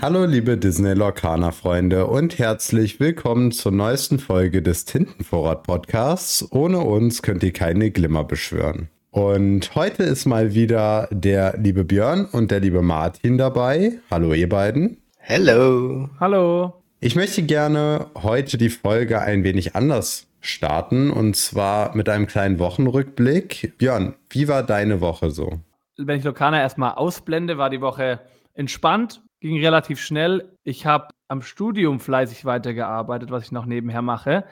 Hallo liebe Disney Lorcaner Freunde und herzlich willkommen zur neuesten Folge des Tintenvorrat Podcasts. Ohne uns könnt ihr keine Glimmer beschwören. Und heute ist mal wieder der liebe Björn und der liebe Martin dabei. Hallo ihr beiden. Hallo. Hallo. Ich möchte gerne heute die Folge ein wenig anders starten und zwar mit einem kleinen Wochenrückblick. Björn, wie war deine Woche so? Wenn ich Lokana erstmal ausblende, war die Woche entspannt, ging relativ schnell. Ich habe am Studium fleißig weitergearbeitet, was ich noch nebenher mache.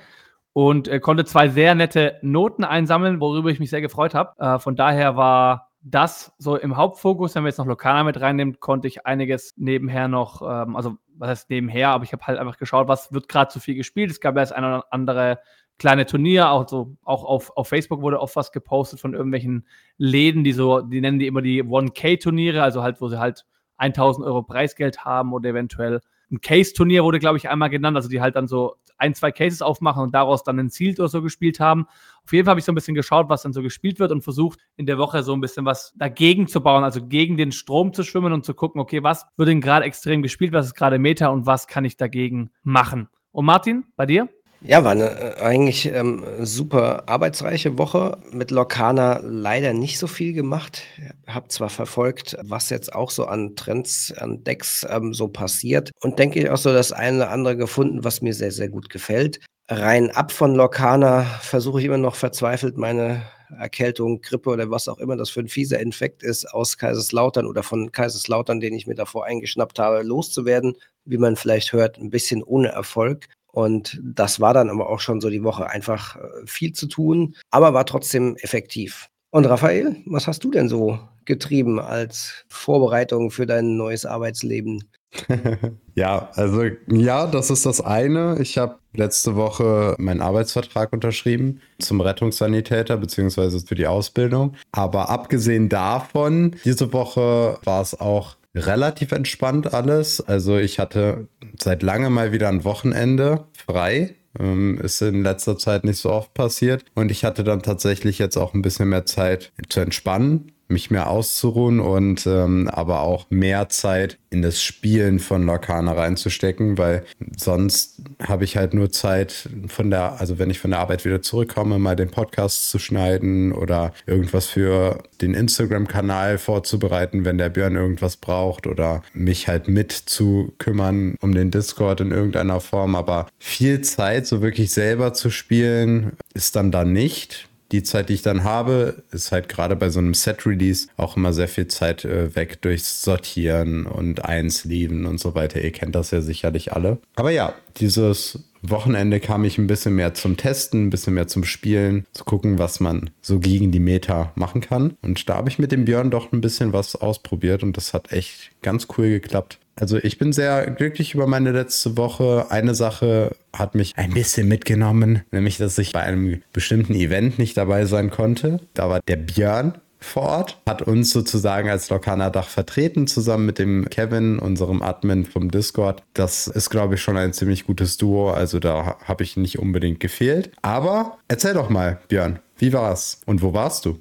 Und äh, konnte zwei sehr nette Noten einsammeln, worüber ich mich sehr gefreut habe. Äh, von daher war das so im Hauptfokus. Wenn wir jetzt noch Lokana mit reinnehmen, konnte ich einiges nebenher noch, ähm, also was heißt nebenher, aber ich habe halt einfach geschaut, was wird gerade zu viel gespielt. Es gab ja das eine oder andere kleine Turnier, auch so, auch auf, auf Facebook wurde oft was gepostet von irgendwelchen Läden, die so, die nennen die immer die 1K-Turniere, also halt, wo sie halt 1000 Euro Preisgeld haben oder eventuell ein Case-Turnier wurde, glaube ich, einmal genannt, also die halt dann so ein, zwei Cases aufmachen und daraus dann ein Ziel oder so gespielt haben. Auf jeden Fall habe ich so ein bisschen geschaut, was dann so gespielt wird und versucht, in der Woche so ein bisschen was dagegen zu bauen, also gegen den Strom zu schwimmen und zu gucken, okay, was wird denn gerade extrem gespielt, was ist gerade Meta und was kann ich dagegen machen. Und Martin, bei dir? Ja, war eine äh, eigentlich ähm, super arbeitsreiche Woche. Mit Lokana leider nicht so viel gemacht. Hab zwar verfolgt, was jetzt auch so an Trends, an Decks ähm, so passiert und denke ich auch so das eine oder andere gefunden, was mir sehr, sehr gut gefällt. Rein ab von Lokana versuche ich immer noch verzweifelt meine Erkältung, Grippe oder was auch immer das für ein fieser Infekt ist, aus Kaiserslautern oder von Kaiserslautern, den ich mir davor eingeschnappt habe, loszuwerden. Wie man vielleicht hört, ein bisschen ohne Erfolg. Und das war dann aber auch schon so die Woche einfach äh, viel zu tun, aber war trotzdem effektiv. Und Raphael, was hast du denn so getrieben als Vorbereitung für dein neues Arbeitsleben? ja, also ja, das ist das eine. Ich habe letzte Woche meinen Arbeitsvertrag unterschrieben zum Rettungssanitäter beziehungsweise für die Ausbildung. Aber abgesehen davon, diese Woche war es auch relativ entspannt alles. Also ich hatte seit langem mal wieder ein Wochenende frei. Ähm, ist in letzter Zeit nicht so oft passiert. Und ich hatte dann tatsächlich jetzt auch ein bisschen mehr Zeit zu entspannen mich mehr auszuruhen und ähm, aber auch mehr Zeit in das Spielen von Lorcana reinzustecken, weil sonst habe ich halt nur Zeit von der, also wenn ich von der Arbeit wieder zurückkomme, mal den Podcast zu schneiden oder irgendwas für den Instagram-Kanal vorzubereiten, wenn der Björn irgendwas braucht oder mich halt mit zu kümmern um den Discord in irgendeiner Form. Aber viel Zeit, so wirklich selber zu spielen, ist dann da nicht die Zeit, die ich dann habe, ist halt gerade bei so einem Set-Release auch immer sehr viel Zeit äh, weg durchs Sortieren und Einsleeven und so weiter. Ihr kennt das ja sicherlich alle. Aber ja, dieses Wochenende kam ich ein bisschen mehr zum Testen, ein bisschen mehr zum Spielen, zu gucken, was man so gegen die Meta machen kann. Und da habe ich mit dem Björn doch ein bisschen was ausprobiert und das hat echt ganz cool geklappt. Also ich bin sehr glücklich über meine letzte Woche. Eine Sache hat mich ein bisschen mitgenommen, nämlich dass ich bei einem bestimmten Event nicht dabei sein konnte. Da war der Björn vor Ort, hat uns sozusagen als Lokana Dach vertreten, zusammen mit dem Kevin, unserem Admin vom Discord. Das ist, glaube ich, schon ein ziemlich gutes Duo, also da habe ich nicht unbedingt gefehlt. Aber erzähl doch mal, Björn, wie war's und wo warst du?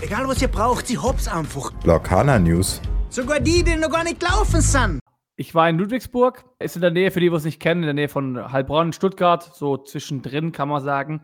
Egal was ihr braucht, sie hops einfach. Lokana News. Sogar die, die noch gar nicht laufen sind. Ich war in Ludwigsburg, ist in der Nähe, für die, die es nicht kennen, in der Nähe von Heilbronn, Stuttgart, so zwischendrin kann man sagen.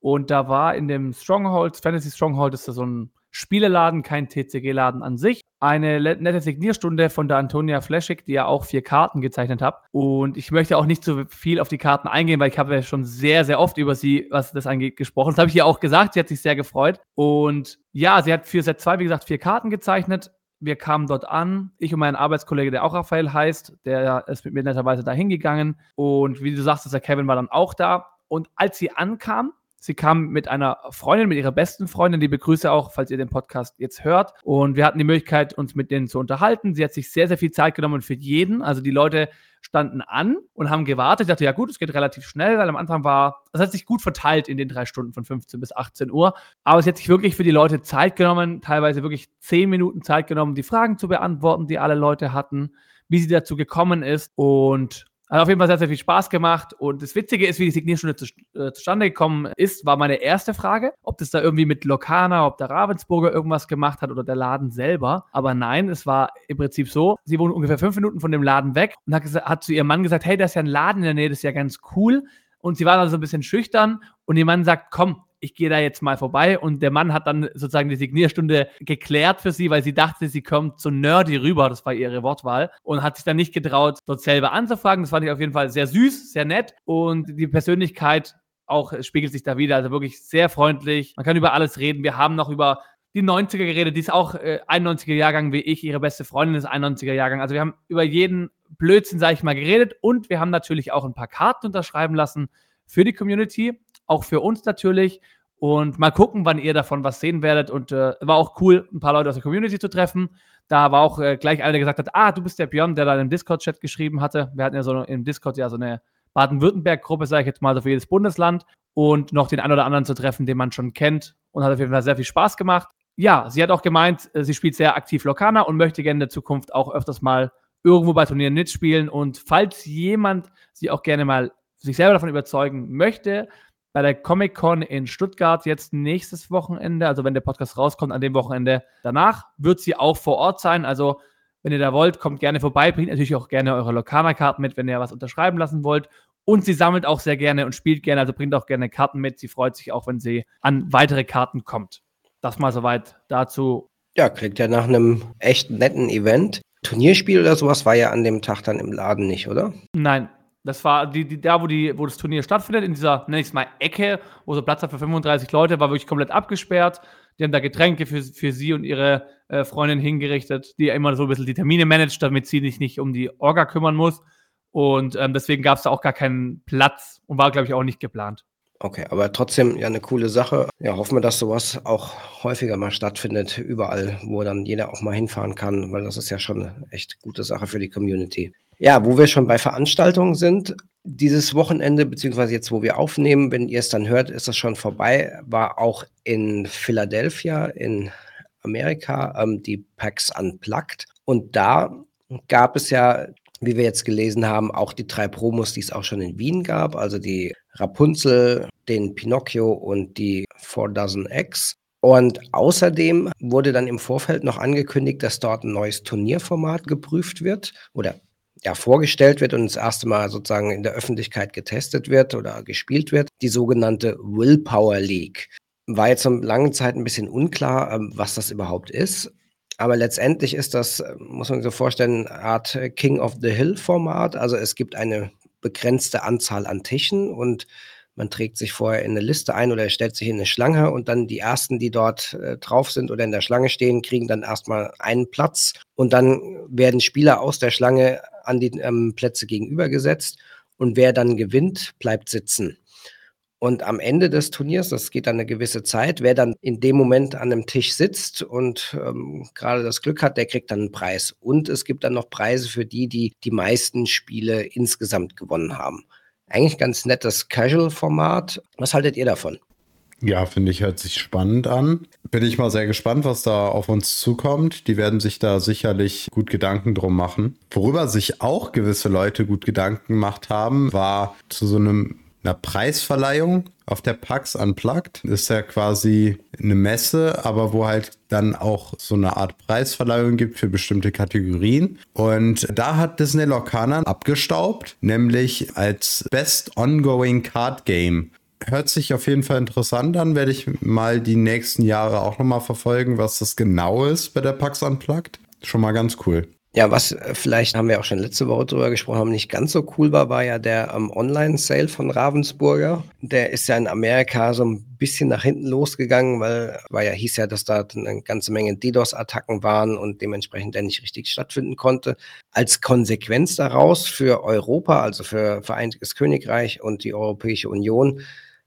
Und da war in dem Stronghold, Fantasy Stronghold ist da so ein Spieleladen, kein TCG-Laden an sich. Eine nette Signierstunde von der Antonia Fleschig, die ja auch vier Karten gezeichnet hat. Und ich möchte auch nicht so viel auf die Karten eingehen, weil ich habe ja schon sehr, sehr oft über sie, was das angeht, gesprochen. Das habe ich ihr auch gesagt. Sie hat sich sehr gefreut. Und ja, sie hat für Set 2, wie gesagt, vier Karten gezeichnet. Wir kamen dort an, ich und mein Arbeitskollege, der auch Raphael heißt, der ist mit mir netterweise da hingegangen. Und wie du sagst, der Kevin war dann auch da. Und als sie ankam, Sie kam mit einer Freundin, mit ihrer besten Freundin, die begrüße auch, falls ihr den Podcast jetzt hört. Und wir hatten die Möglichkeit, uns mit denen zu unterhalten. Sie hat sich sehr, sehr viel Zeit genommen für jeden. Also die Leute standen an und haben gewartet. Ich dachte, ja gut, es geht relativ schnell, weil am Anfang war, das hat sich gut verteilt in den drei Stunden von 15 bis 18 Uhr. Aber sie hat sich wirklich für die Leute Zeit genommen, teilweise wirklich zehn Minuten Zeit genommen, die Fragen zu beantworten, die alle Leute hatten, wie sie dazu gekommen ist. Und Hat auf jeden Fall sehr, sehr viel Spaß gemacht. Und das Witzige ist, wie die Signierstunde zu, äh, zustande gekommen ist, war meine erste Frage, ob das da irgendwie mit Lokana, ob der Ravensburger irgendwas gemacht hat oder der Laden selber. Aber nein, es war im Prinzip so, sie wohnen ungefähr fünf Minuten von dem Laden weg und hat, hat zu ihrem Mann gesagt, hey, da ist ja ein Laden in der Nähe, das ist ja ganz cool. Und sie war dann so ein bisschen schüchtern und ihr Mann sagt, komm, ich gehe da jetzt mal vorbei. Und der Mann hat dann sozusagen die Signierstunde geklärt für sie, weil sie dachte, sie kommt so nerdy rüber, das war ihre Wortwahl, und hat sich dann nicht getraut, dort selber anzufragen. Das fand ich auf jeden Fall sehr süß, sehr nett. Und die Persönlichkeit auch spiegelt sich da wieder. Also wirklich sehr freundlich. Man kann über alles reden. Wir haben noch über die 90er geredet. Die ist auch äh, 91er Jahrgang wie ich. Ihre beste Freundin ist 91er Jahrgang. Also wir haben über jeden Blödsinn, sage ich mal, geredet. Und wir haben natürlich auch ein paar Karten unterschreiben lassen für die Community auch für uns natürlich. Und mal gucken, wann ihr davon was sehen werdet. Und äh, war auch cool, ein paar Leute aus der Community zu treffen. Da war auch äh, gleich einer, der gesagt hat, ah, du bist der Björn, der da im Discord-Chat geschrieben hatte. Wir hatten ja so im Discord ja so eine Baden-Württemberg-Gruppe, sage ich jetzt mal, so für jedes Bundesland. Und noch den einen oder anderen zu treffen, den man schon kennt. Und hat auf jeden Fall sehr viel Spaß gemacht. Ja, sie hat auch gemeint, äh, sie spielt sehr aktiv Lokana und möchte gerne in der Zukunft auch öfters mal irgendwo bei Turnieren mitspielen. Und falls jemand sie auch gerne mal sich selber davon überzeugen möchte, bei der Comic Con in Stuttgart jetzt nächstes Wochenende, also wenn der Podcast rauskommt, an dem Wochenende danach, wird sie auch vor Ort sein. Also, wenn ihr da wollt, kommt gerne vorbei, bringt natürlich auch gerne eure Lokana-Karten mit, wenn ihr was unterschreiben lassen wollt. Und sie sammelt auch sehr gerne und spielt gerne, also bringt auch gerne Karten mit. Sie freut sich auch, wenn sie an weitere Karten kommt. Das mal soweit dazu. Ja, klingt ja nach einem echt netten Event. Turnierspiel oder sowas war ja an dem Tag dann im Laden nicht, oder? Nein, das war die, die, da, wo, die, wo das Turnier stattfindet, in dieser, nenne ich es mal, Ecke, wo so Platz hat für 35 Leute, war wirklich komplett abgesperrt. Die haben da Getränke für, für sie und ihre äh, Freundin hingerichtet, die immer so ein bisschen die Termine managt, damit sie sich nicht um die Orga kümmern muss. Und ähm, deswegen gab es da auch gar keinen Platz und war, glaube ich, auch nicht geplant. Okay, aber trotzdem ja eine coole Sache. Ja, hoffen wir, dass sowas auch häufiger mal stattfindet, überall, wo dann jeder auch mal hinfahren kann, weil das ist ja schon eine echt gute Sache für die Community. Ja, wo wir schon bei Veranstaltungen sind, dieses Wochenende, beziehungsweise jetzt, wo wir aufnehmen, wenn ihr es dann hört, ist das schon vorbei, war auch in Philadelphia in Amerika ähm, die PAX Unplugged. Und da gab es ja, wie wir jetzt gelesen haben, auch die drei Promos, die es auch schon in Wien gab, also die Rapunzel, den Pinocchio und die Four Dozen X. Und außerdem wurde dann im Vorfeld noch angekündigt, dass dort ein neues Turnierformat geprüft wird oder ja, vorgestellt wird und das erste Mal sozusagen in der Öffentlichkeit getestet wird oder gespielt wird, die sogenannte Willpower League. War jetzt eine lange Zeit ein bisschen unklar, ähm, was das überhaupt ist. Aber letztendlich ist das, äh, muss man sich so vorstellen, eine Art King of the Hill Format. Also es gibt eine begrenzte Anzahl an Tischen und man trägt sich vorher in eine Liste ein oder stellt sich in eine Schlange und dann die ersten, die dort äh, drauf sind oder in der Schlange stehen, kriegen dann erstmal einen Platz und dann werden Spieler aus der Schlange an die ähm, Plätze gegenübergesetzt und wer dann gewinnt, bleibt sitzen. Und am Ende des Turniers, das geht dann eine gewisse Zeit, wer dann in dem Moment an einem Tisch sitzt und ähm, gerade das Glück hat, der kriegt dann einen Preis. Und es gibt dann noch Preise für die, die die meisten Spiele insgesamt gewonnen haben. Eigentlich ganz nettes Casual-Format. Was haltet ihr davon? Ja, finde ich, hört sich spannend an. Bin ich mal sehr gespannt, was da auf uns zukommt. Die werden sich da sicherlich gut Gedanken drum machen. Worüber sich auch gewisse Leute gut Gedanken gemacht haben, war zu so einem einer Preisverleihung auf der PAX Unplugged. Ist ja quasi eine Messe, aber wo halt dann auch so eine Art Preisverleihung gibt für bestimmte Kategorien. Und da hat Disney Lorcaner abgestaubt, nämlich als Best Ongoing Card Game hört sich auf jeden Fall interessant an. Werde ich mal die nächsten Jahre auch nochmal verfolgen, was das genau ist bei der PAX Unplugged. Schon mal ganz cool. Ja, was äh, vielleicht haben wir auch schon letzte Woche drüber gesprochen haben, nicht ganz so cool war, war ja der ähm, Online-Sale von Ravensburger. Der ist ja in Amerika so ein bisschen nach hinten losgegangen, weil, weil ja hieß ja, dass da eine ganze Menge DDoS-Attacken waren und dementsprechend der nicht richtig stattfinden konnte. Als Konsequenz daraus für Europa, also für Vereinigtes Königreich und die Europäische Union,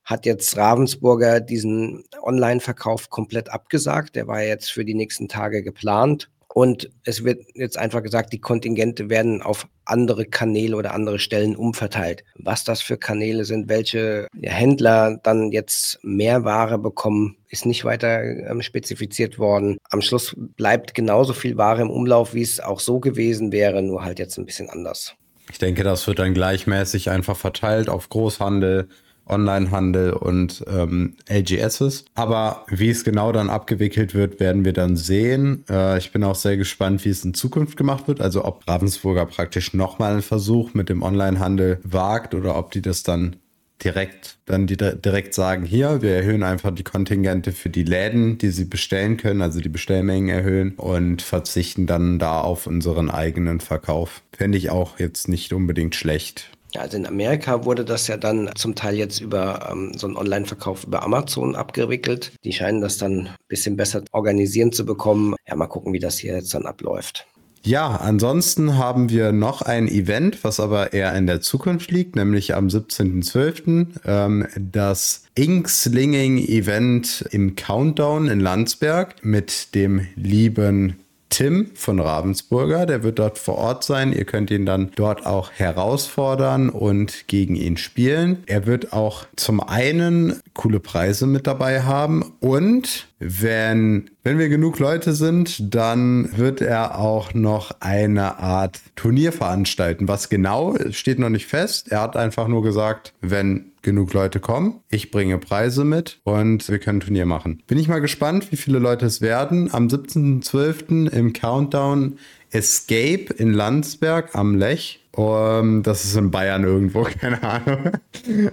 hat jetzt Ravensburger diesen Online-Verkauf komplett abgesagt. Der war jetzt für die nächsten Tage geplant. Und es wird jetzt einfach gesagt, die Kontingente werden auf andere Kanäle oder andere Stellen umverteilt. Was das für Kanäle sind, welche Händler dann jetzt mehr Ware bekommen, ist nicht weiter ähm, spezifiziert worden. Am Schluss bleibt genauso viel Ware im Umlauf, wie es auch so gewesen wäre, nur halt jetzt ein bisschen anders. Ich denke, das wird dann gleichmäßig einfach verteilt auf Großhandel, Onlinehandel und ähm, LGSs. Aber wie es genau dann abgewickelt wird, werden wir dann sehen. Äh, ich bin auch sehr gespannt, wie es in Zukunft gemacht wird. Also ob Ravensburger praktisch nochmal einen Versuch mit dem Onlinehandel wagt oder ob die das dann direkt dann die, direkt sagen, hier, wir erhöhen einfach die Kontingente für die Läden, die sie bestellen können, also die Bestellmengen erhöhen und verzichten dann da auf unseren eigenen Verkauf. Fände ich auch jetzt nicht unbedingt schlecht. Ja, also in Amerika wurde das ja dann zum Teil jetzt über ähm, so einen Online-Verkauf über Amazon abgewickelt. Die scheinen das dann ein bisschen besser organisieren zu bekommen. Ja, mal gucken, wie das hier jetzt dann abläuft. Ja, ansonsten haben wir noch ein Event, was aber eher in der Zukunft liegt, nämlich am 17.12. Ähm, das Inkslinging-Event im Countdown in Landsberg mit dem lieben Tim von Ravensburger. Der wird dort vor Ort sein. Ihr könnt ihn dann dort auch herausfordern und gegen ihn spielen. Er wird auch zum einen coole Preise mit dabei haben und wenn, wenn wir genug Leute sind, dann wird er auch noch eine Art Turnier veranstalten. Was genau steht noch nicht fest. Er hat einfach nur gesagt, wenn genug Leute kommen. Ich bringe Preise mit und wir können Turnier machen. Bin ich mal gespannt, wie viele Leute es werden. Am 17.12. im Countdown Escape in Landsberg am Lech. Um, das ist in Bayern irgendwo, keine Ahnung.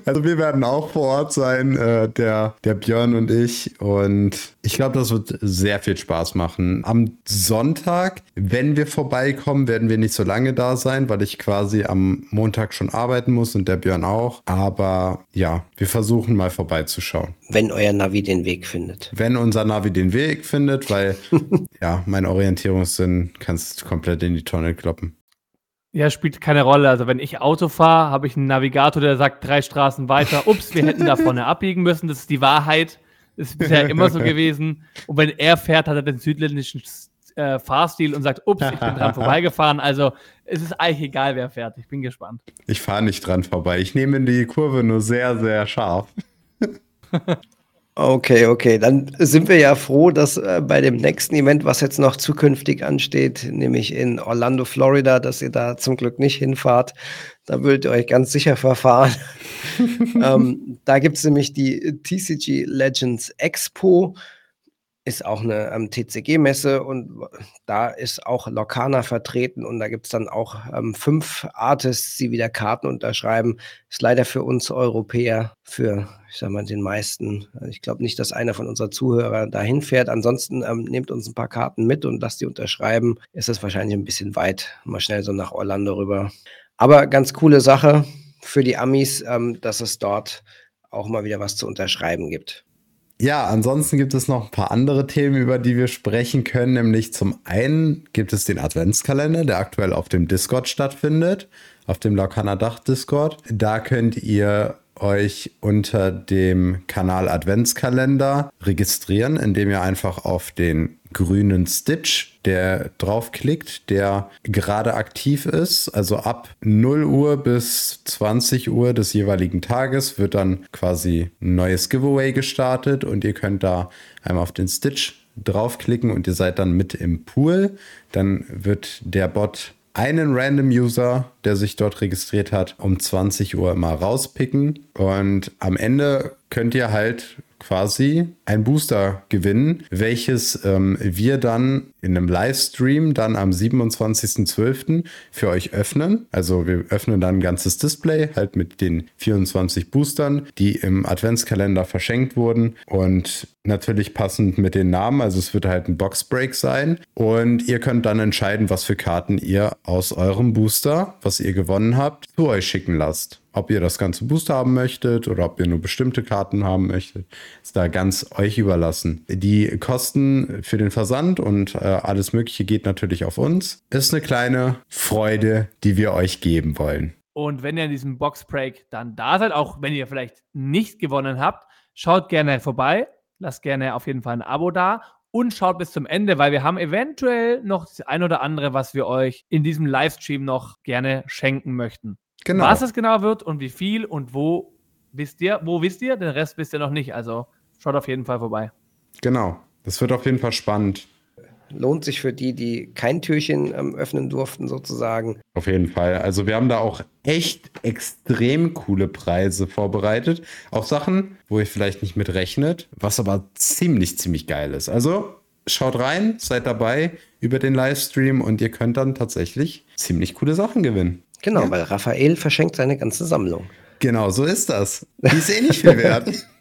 Also wir werden auch vor Ort sein, äh, der, der Björn und ich. Und ich glaube, das wird sehr viel Spaß machen. Am Sonntag, wenn wir vorbeikommen, werden wir nicht so lange da sein, weil ich quasi am Montag schon arbeiten muss und der Björn auch. Aber ja, wir versuchen mal vorbeizuschauen. Wenn euer Navi den Weg findet. Wenn unser Navi den Weg findet, weil ja, mein Orientierungssinn kannst komplett in die Tonne kloppen. Ja, spielt keine Rolle. Also wenn ich Auto fahre, habe ich einen Navigator, der sagt drei Straßen weiter, ups, wir hätten da vorne abbiegen müssen. Das ist die Wahrheit. Das ist bisher immer so gewesen. Und wenn er fährt, hat er den südländischen äh, Fahrstil und sagt, ups, ich bin dran vorbeigefahren. Also es ist eigentlich egal, wer fährt. Ich bin gespannt. Ich fahre nicht dran vorbei. Ich nehme die Kurve nur sehr, sehr scharf. Okay, okay. Dann sind wir ja froh, dass äh, bei dem nächsten Event, was jetzt noch zukünftig ansteht, nämlich in Orlando, Florida, dass ihr da zum Glück nicht hinfahrt. Da würdet ihr euch ganz sicher verfahren. ähm, da gibt es nämlich die TCG Legends Expo ist auch eine ähm, TCG-Messe und da ist auch Lokana vertreten und da gibt es dann auch ähm, fünf Artists, die wieder Karten unterschreiben. Ist leider für uns Europäer, für, ich sag mal, den meisten. Ich glaube nicht, dass einer von unseren Zuhörern dahin fährt. Ansonsten ähm, nehmt uns ein paar Karten mit und lasst die unterschreiben. Ist es wahrscheinlich ein bisschen weit, mal schnell so nach Orlando rüber. Aber ganz coole Sache für die Amis, ähm, dass es dort auch mal wieder was zu unterschreiben gibt. Ja, ansonsten gibt es noch ein paar andere Themen, über die wir sprechen können. Nämlich zum einen gibt es den Adventskalender, der aktuell auf dem Discord stattfindet, auf dem Laukana Dach Discord. Da könnt ihr euch unter dem Kanal Adventskalender registrieren, indem ihr einfach auf den grünen Stitch, der draufklickt, der gerade aktiv ist. Also ab 0 Uhr bis 20 Uhr des jeweiligen Tages wird dann quasi ein neues Giveaway gestartet und ihr könnt da einmal auf den Stitch draufklicken und ihr seid dann mit im Pool. Dann wird der Bot einen Random User, der sich dort registriert hat, um 20 Uhr mal rauspicken. Und am Ende könnt ihr halt quasi ein Booster gewinnen, welches ähm, wir dann in einem Livestream dann am 27.12. für euch öffnen. Also wir öffnen dann ein ganzes Display halt mit den 24 Boostern, die im Adventskalender verschenkt wurden und natürlich passend mit den Namen. Also es wird halt ein Boxbreak sein und ihr könnt dann entscheiden, was für Karten ihr aus eurem Booster, was ihr gewonnen habt, zu euch schicken lasst. Ob ihr das ganze Booster haben möchtet oder ob ihr nur bestimmte Karten haben möchtet, ist da ganz euch überlassen. Die Kosten für den Versand und äh, alles Mögliche geht natürlich auf uns. Ist eine kleine Freude, die wir euch geben wollen. Und wenn ihr in diesem Boxbreak dann da seid, auch wenn ihr vielleicht nicht gewonnen habt, schaut gerne vorbei, lasst gerne auf jeden Fall ein Abo da und schaut bis zum Ende, weil wir haben eventuell noch das ein oder andere, was wir euch in diesem Livestream noch gerne schenken möchten. Genau. Was es genau wird und wie viel und wo wisst ihr, wo wisst ihr, den Rest wisst ihr noch nicht. Also schaut auf jeden Fall vorbei. Genau. Das wird auf jeden Fall spannend. Lohnt sich für die, die kein Türchen ähm, öffnen durften, sozusagen. Auf jeden Fall. Also wir haben da auch echt extrem coole Preise vorbereitet. Auch Sachen, wo ihr vielleicht nicht mit rechnet, was aber ziemlich, ziemlich geil ist. Also schaut rein, seid dabei über den Livestream und ihr könnt dann tatsächlich ziemlich coole Sachen gewinnen. Genau, ja. weil Raphael verschenkt seine ganze Sammlung. Genau, so ist das. Die ist eh nicht viel wert.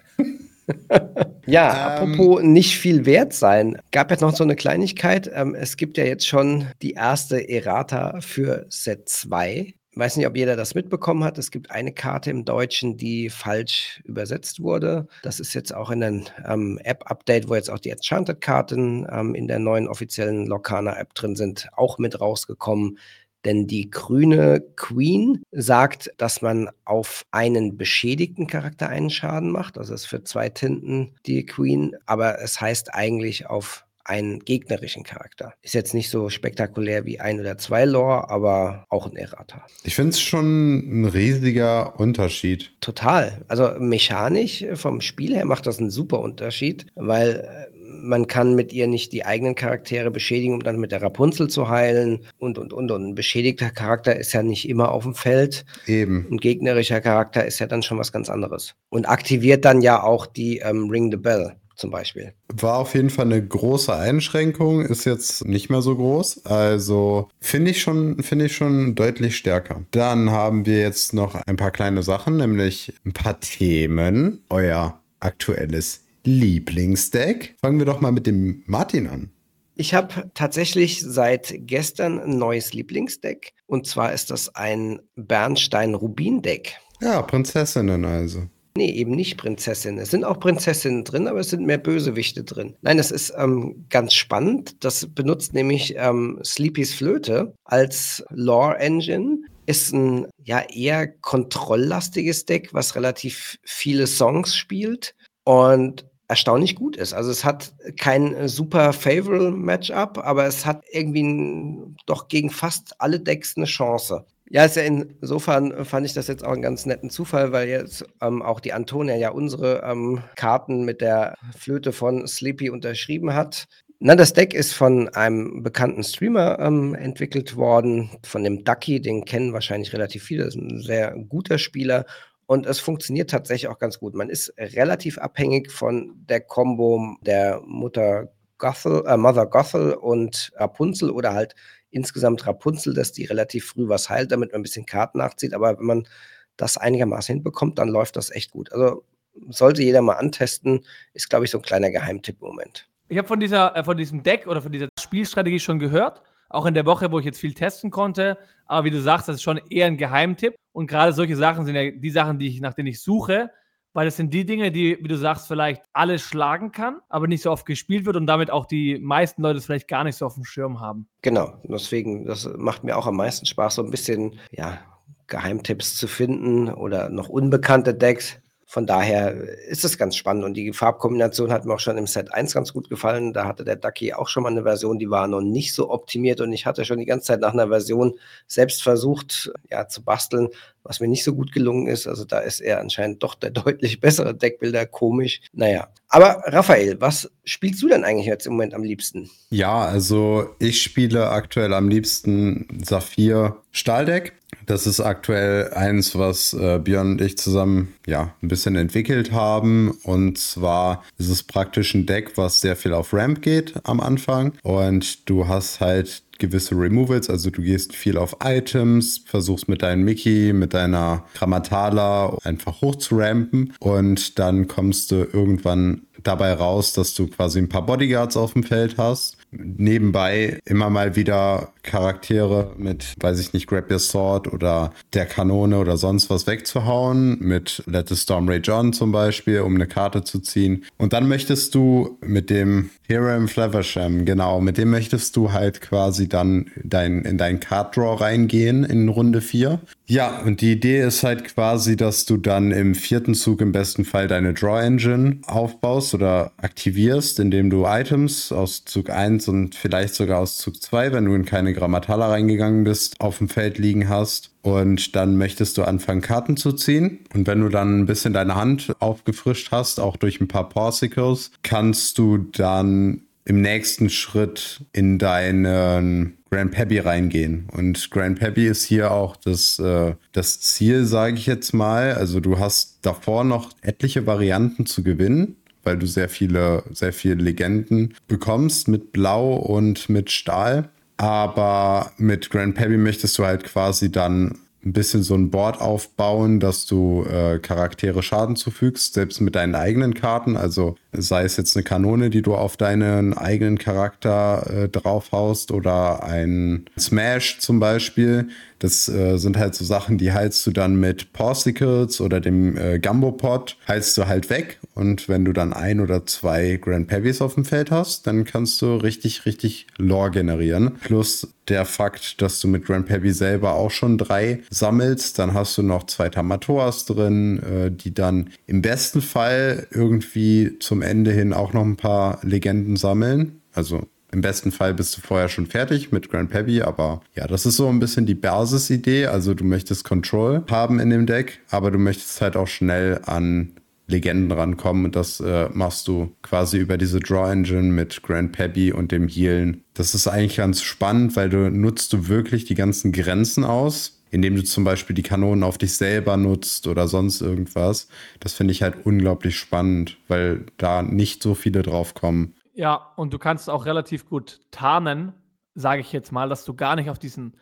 ja, ähm, apropos nicht viel wert sein. Gab jetzt noch so eine Kleinigkeit. Ähm, es gibt ja jetzt schon die erste Errata für Set 2. Ich weiß nicht, ob jeder das mitbekommen hat. Es gibt eine Karte im Deutschen, die falsch übersetzt wurde. Das ist jetzt auch in den ähm, App-Update, wo jetzt auch die Enchanted-Karten ähm, in der neuen offiziellen Locana-App drin sind, auch mit rausgekommen. Denn die grüne Queen sagt, dass man auf einen beschädigten Charakter einen Schaden macht. Das ist für zwei Tinten die Queen. Aber es heißt eigentlich auf einen gegnerischen Charakter. Ist jetzt nicht so spektakulär wie ein oder zwei Lore, aber auch ein Errata. Ich finde es schon ein riesiger Unterschied. Total. Also mechanisch vom Spiel her macht das einen super Unterschied, weil äh, man kann mit ihr nicht die eigenen Charaktere beschädigen, um dann mit der Rapunzel zu heilen und, und, und. Und ein beschädigter Charakter ist ja nicht immer auf dem Feld. Eben. Ein gegnerischer Charakter ist ja dann schon was ganz anderes. Und aktiviert dann ja auch die ähm, Ring the Bell zum Beispiel. War auf jeden Fall eine große Einschränkung, ist jetzt nicht mehr so groß. Also finde ich schon, finde ich schon deutlich stärker. Dann haben wir jetzt noch ein paar kleine Sachen, nämlich ein paar Themen. Euer aktuelles Lieblingsdeck. Fangen wir doch mal mit dem Martin an. Ich habe tatsächlich seit gestern ein neues Lieblingsdeck. Und zwar ist das ein Bernstein-Rubin-Deck. Ja, Prinzessinnen also. Nee, eben nicht Prinzessinnen. Es sind auch Prinzessinnen drin, aber es sind mehr Bösewichte drin. Nein, das ist ähm, ganz spannend. Das benutzt nämlich ähm, Sleepys Flöte als Lore-Engine. Ist ein ja eher kontrolllastiges Deck, was relativ viele Songs spielt. Und erstaunlich gut ist. Also es hat kein äh, super favorable Matchup, aber es hat irgendwie ein, doch gegen fast alle Decks eine Chance. Ja, ist ja insofern äh, fand ich das jetzt auch einen ganz netten Zufall, weil jetzt ähm, auch die Antonia ja unsere ähm, Karten mit der Flöte von Sleepy unterschrieben hat. Na, das Deck ist von einem bekannten Streamer ähm, entwickelt worden, von dem Ducky, den kennen wahrscheinlich relativ viele, das ist ein sehr guter Spieler und es funktioniert tatsächlich auch ganz gut. Man ist relativ abhängig von der Combo der Mutter Gothel, äh, Mother Gothel und Rapunzel oder halt insgesamt Rapunzel, dass die relativ früh was heilt, damit man ein bisschen Karten nachzieht. Aber wenn man das einigermaßen hinbekommt, dann läuft das echt gut. Also sollte jeder mal antesten, ist, glaube ich, so ein kleiner Geheimtipp im Moment. Ich habe von, äh, von diesem Deck oder von dieser Spielstrategie schon gehört auch in der Woche, wo ich jetzt viel testen konnte. Aber wie du sagst, das ist schon eher ein Geheimtipp. Und gerade solche Sachen sind ja die Sachen, die ich, nach denen ich suche, weil das sind die Dinge, die, wie du sagst, vielleicht alles schlagen kann, aber nicht so oft gespielt wird und damit auch die meisten Leute es vielleicht gar nicht so auf dem Schirm haben. Genau, deswegen, das macht mir auch am meisten Spaß, so ein bisschen, ja, Geheimtipps zu finden oder noch unbekannte Decks. Von daher ist es ganz spannend. Und die Farbkombination hat mir auch schon im Set 1 ganz gut gefallen. Da hatte der Ducky auch schon mal eine Version, die war noch nicht so optimiert. Und ich hatte schon die ganze Zeit nach einer Version selbst versucht, ja, zu basteln, was mir nicht so gut gelungen ist. Also da ist er anscheinend doch der deutlich bessere Deckbilder, komisch. Naja. Aber Raphael, was spielst du denn eigentlich jetzt im Moment am liebsten? Ja, also ich spiele aktuell am liebsten Saphir Stahldeck. Das ist aktuell eins, was äh, Björn und ich zusammen ja ein bisschen entwickelt haben. Und zwar ist es praktisch ein Deck, was sehr viel auf Ramp geht am Anfang. Und du hast halt gewisse Removals, also du gehst viel auf Items, versuchst mit deinem Mickey, mit deiner Grammatala einfach hochzurampen und dann kommst du irgendwann dabei raus, dass du quasi ein paar Bodyguards auf dem Feld hast. Nebenbei immer mal wieder Charaktere mit, weiß ich nicht, Grab Your Sword oder der Kanone oder sonst was wegzuhauen. Mit Let the Storm Ray John zum Beispiel, um eine Karte zu ziehen. Und dann möchtest du mit dem Hiram Flaversham, genau, mit dem möchtest du halt quasi dann dein, in deinen Card Draw reingehen in Runde 4. Ja, und die Idee ist halt quasi, dass du dann im vierten Zug im besten Fall deine Draw Engine aufbaust oder aktivierst, indem du Items aus Zug 1 und vielleicht sogar aus Zug 2, wenn du in keine Grammatala reingegangen bist, auf dem Feld liegen hast. Und dann möchtest du anfangen, Karten zu ziehen. Und wenn du dann ein bisschen deine Hand aufgefrischt hast, auch durch ein paar Porsicles, kannst du dann im nächsten Schritt in deinen Grand Pappy reingehen. Und Grand Pappy ist hier auch das, äh, das Ziel, sage ich jetzt mal. Also du hast davor noch etliche Varianten zu gewinnen weil du sehr viele, sehr viele Legenden bekommst mit Blau und mit Stahl. Aber mit Grand Pappy möchtest du halt quasi dann ein bisschen so ein Board aufbauen, dass du äh, Charaktere Schaden zufügst, selbst mit deinen eigenen Karten. Also sei es jetzt eine Kanone, die du auf deinen eigenen Charakter äh, draufhaust oder ein Smash zum Beispiel. Das äh, sind halt so Sachen, die heilst du dann mit Porsicles oder dem äh, Gumbo-Pot, heilst du halt weg. Und wenn du dann ein oder zwei Grand Pebbies auf dem Feld hast, dann kannst du richtig, richtig Lore generieren. Plus der Fakt, dass du mit Grand Pebby selber auch schon drei sammelst, dann hast du noch zwei Tamatoas drin, äh, die dann im besten Fall irgendwie zum Ende hin auch noch ein paar Legenden sammeln. Also im besten Fall bist du vorher schon fertig mit Grand Pebby, aber ja, das ist so ein bisschen die Basis-Idee. Also du möchtest Control haben in dem Deck, aber du möchtest halt auch schnell an Legenden rankommen und das äh, machst du quasi über diese Draw Engine mit Grand Pebby und dem Healen. Das ist eigentlich ganz spannend, weil du nutzt du wirklich die ganzen Grenzen aus, indem du zum Beispiel die Kanonen auf dich selber nutzt oder sonst irgendwas. Das finde ich halt unglaublich spannend, weil da nicht so viele drauf kommen. Ja, und du kannst auch relativ gut tarnen, sage ich jetzt mal, dass du gar nicht auf diesen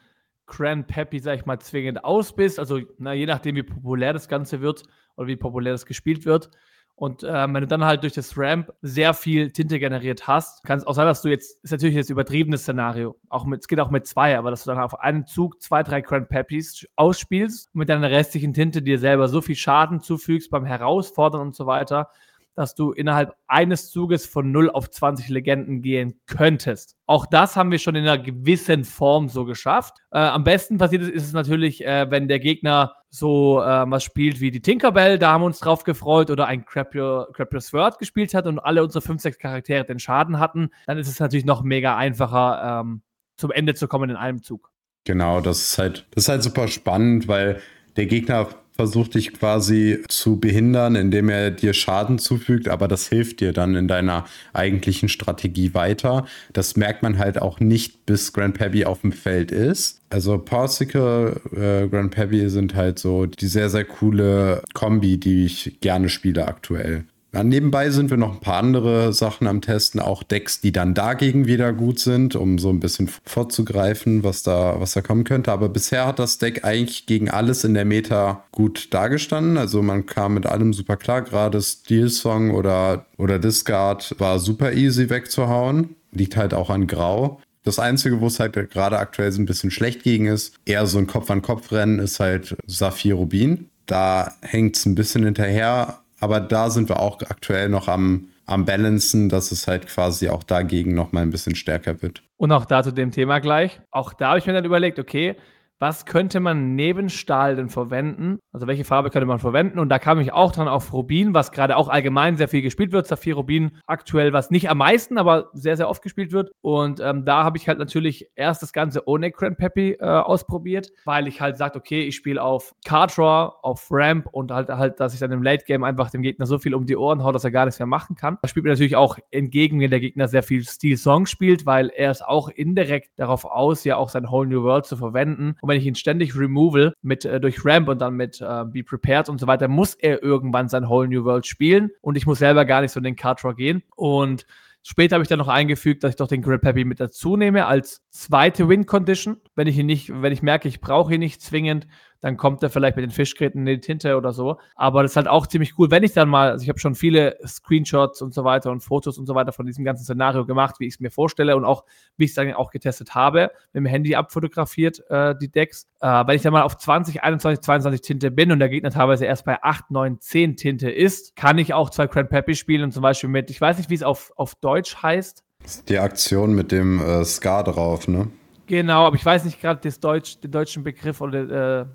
Grand Peppy, sag ich mal, zwingend aus bist. Also, na, je nachdem, wie populär das Ganze wird oder wie populär das gespielt wird. Und äh, wenn du dann halt durch das Ramp sehr viel Tinte generiert hast, kann es auch sein, dass du jetzt, ist natürlich jetzt übertriebenes Szenario, auch mit, es geht auch mit zwei, aber dass du dann auf einen Zug zwei, drei Grand Peppies ausspielst und mit deiner restlichen Tinte dir selber so viel Schaden zufügst beim Herausfordern und so weiter, dass du innerhalb eines Zuges von 0 auf 20 Legenden gehen könntest. Auch das haben wir schon in einer gewissen Form so geschafft. Äh, am besten passiert ist, ist es natürlich, äh, wenn der Gegner so äh, was spielt wie die Tinkerbell, da haben wir uns drauf gefreut, oder ein Crap Your, Crap Your Sword gespielt hat und alle unsere 5, 6 Charaktere den Schaden hatten, dann ist es natürlich noch mega einfacher, ähm, zum Ende zu kommen in einem Zug. Genau, das ist halt, das ist halt super spannend, weil der Gegner versucht dich quasi zu behindern, indem er dir Schaden zufügt, aber das hilft dir dann in deiner eigentlichen Strategie weiter. Das merkt man halt auch nicht, bis Grand Pebby auf dem Feld ist. Also Parsicle, äh, Grand Pebby sind halt so die sehr, sehr coole Kombi, die ich gerne spiele aktuell. Ja, nebenbei sind wir noch ein paar andere Sachen am Testen, auch Decks, die dann dagegen wieder gut sind, um so ein bisschen vorzugreifen, was da, was da kommen könnte. Aber bisher hat das Deck eigentlich gegen alles in der Meta gut dargestanden. Also man kam mit allem super klar. Gerade Steel Song oder, oder Discard war super easy wegzuhauen. Liegt halt auch an Grau. Das Einzige, wo es halt gerade aktuell so ein bisschen schlecht gegen ist, eher so ein Kopf-an-Kopf-Rennen, ist halt Saphir Rubin. Da hängt es ein bisschen hinterher, aber da sind wir auch aktuell noch am, am Balancen, dass es halt quasi auch dagegen noch mal ein bisschen stärker wird. Und auch da zu dem Thema gleich. Auch da habe ich mir dann überlegt, okay, was könnte man neben Stahl denn verwenden? Also welche Farbe könnte man verwenden? Und da kam ich auch dran auf Rubin, was gerade auch allgemein sehr viel gespielt wird. Saphir Rubin aktuell, was nicht am meisten, aber sehr, sehr oft gespielt wird. Und ähm, da habe ich halt natürlich erst das Ganze ohne Grand Peppy äh, ausprobiert, weil ich halt sagte, okay, ich spiele auf Card Draw, auf Ramp und halt, halt, dass ich dann im Late Game einfach dem Gegner so viel um die Ohren haue, dass er gar nichts mehr machen kann. Da spielt mir natürlich auch entgegen, wenn der Gegner sehr viel Steel Song spielt, weil er ist auch indirekt darauf aus, ja auch sein Whole New World zu verwenden. Und wenn ich ihn ständig removal mit äh, durch Ramp und dann mit äh, Be Prepared und so weiter, muss er irgendwann sein Whole New World spielen und ich muss selber gar nicht so in den Card Draw gehen. Und Später habe ich dann noch eingefügt, dass ich doch den Grip Peppy mit dazu nehme als zweite Win Condition. Wenn ich ihn nicht, wenn ich merke, ich brauche ihn nicht zwingend, dann kommt er vielleicht mit den Fischgräten in die Tinte oder so. Aber das ist halt auch ziemlich cool, wenn ich dann mal, also ich habe schon viele Screenshots und so weiter und Fotos und so weiter von diesem ganzen Szenario gemacht, wie ich es mir vorstelle und auch, wie ich es dann auch getestet habe, mit dem Handy abfotografiert, äh, die Decks. Äh, wenn ich dann mal auf 20, 21, 22 Tinte bin und der Gegner teilweise erst bei 8, 9, 10 Tinte ist, kann ich auch zwei Grand Peppy spielen und zum Beispiel mit, ich weiß nicht, wie es auf, auf Deutsch heißt. Die Aktion mit dem äh, Scar drauf, ne? Genau, aber ich weiß nicht gerade Deutsch, den deutschen Begriff oder äh,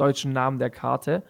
deutschen Namen der Karte.